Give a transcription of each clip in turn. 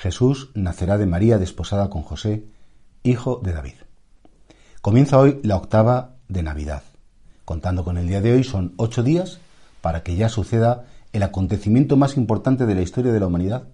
Jesús nacerá de María desposada con José, hijo de David. Comienza hoy la octava de Navidad. Contando con el día de hoy son ocho días para que ya suceda el acontecimiento más importante de la historia de la humanidad,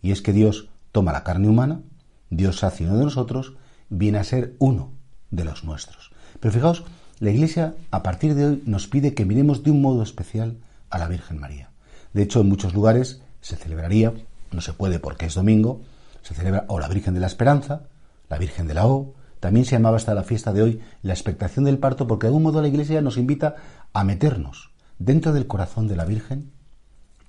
y es que Dios toma la carne humana, Dios hace uno de nosotros, viene a ser uno de los nuestros. Pero fijaos, la Iglesia a partir de hoy nos pide que miremos de un modo especial a la Virgen María. De hecho, en muchos lugares se celebraría, no se puede porque es domingo, se celebra o la Virgen de la Esperanza, la Virgen de la O, también se llamaba hasta la fiesta de hoy la expectación del parto, porque de algún modo la Iglesia nos invita a meternos dentro del corazón de la Virgen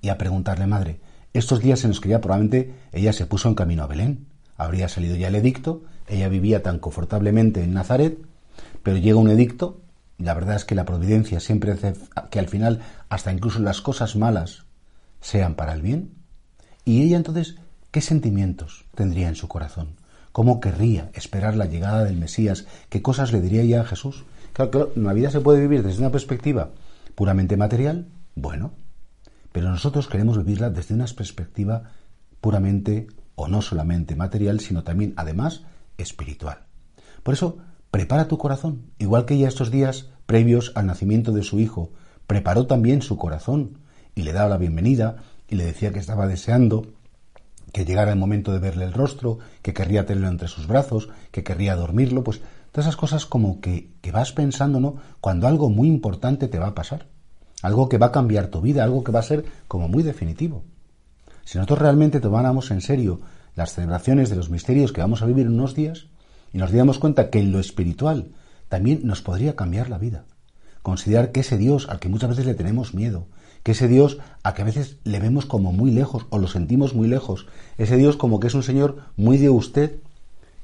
y a preguntarle, Madre, estos días en los que ya probablemente ella se puso en camino a Belén, habría salido ya el edicto, ella vivía tan confortablemente en Nazaret, pero llega un edicto, la verdad es que la providencia siempre hace que al final hasta incluso las cosas malas sean para el bien, y ella entonces, ¿qué sentimientos tendría en su corazón? ¿Cómo querría esperar la llegada del Mesías? ¿Qué cosas le diría ella a Jesús? Claro, claro, la vida se puede vivir desde una perspectiva puramente material, bueno, pero nosotros queremos vivirla desde una perspectiva puramente o no solamente material, sino también, además, espiritual. Por eso, prepara tu corazón, igual que ella estos días previos al nacimiento de su hijo, preparó también su corazón y le daba la bienvenida y le decía que estaba deseando que llegara el momento de verle el rostro, que querría tenerlo entre sus brazos, que querría dormirlo, pues todas esas cosas como que, que vas pensando, ¿no? Cuando algo muy importante te va a pasar, algo que va a cambiar tu vida, algo que va a ser como muy definitivo. Si nosotros realmente tomáramos en serio las celebraciones de los misterios que vamos a vivir en unos días y nos diéramos cuenta que en lo espiritual también nos podría cambiar la vida. Considerar que ese Dios al que muchas veces le tenemos miedo, que ese Dios a que a veces le vemos como muy lejos o lo sentimos muy lejos, ese Dios como que es un Señor muy de usted,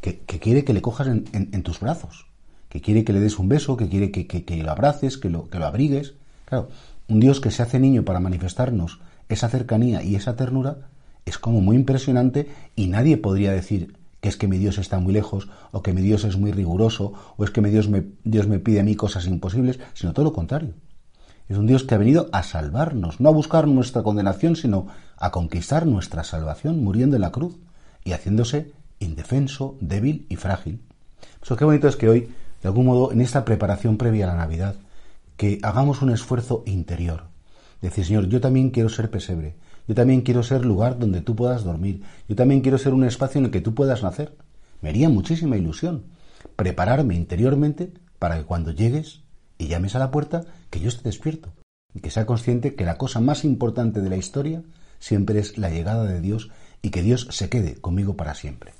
que, que quiere que le cojas en, tus brazos, que quiere que le des un beso, que quiere que, que, lo abraces, que lo, que lo abrigues. Claro, un Dios que se hace niño para manifestarnos esa cercanía y esa ternura es como muy impresionante y nadie podría decir que es que mi Dios está muy lejos o que mi Dios es muy riguroso o es que mi Dios Dios me pide a mí cosas imposibles, sino todo lo contrario. Es un Dios que ha venido a salvarnos, no a buscar nuestra condenación, sino a conquistar nuestra salvación muriendo en la cruz y haciéndose indefenso, débil y frágil. Eso qué bonito es que hoy, de algún modo, en esta preparación previa a la Navidad, que hagamos un esfuerzo interior. Decir, Señor, yo también quiero ser pesebre, yo también quiero ser lugar donde tú puedas dormir, yo también quiero ser un espacio en el que tú puedas nacer. Me haría muchísima ilusión prepararme interiormente para que cuando llegues y llames a la puerta, que yo esté despierto y que sea consciente que la cosa más importante de la historia siempre es la llegada de Dios y que Dios se quede conmigo para siempre.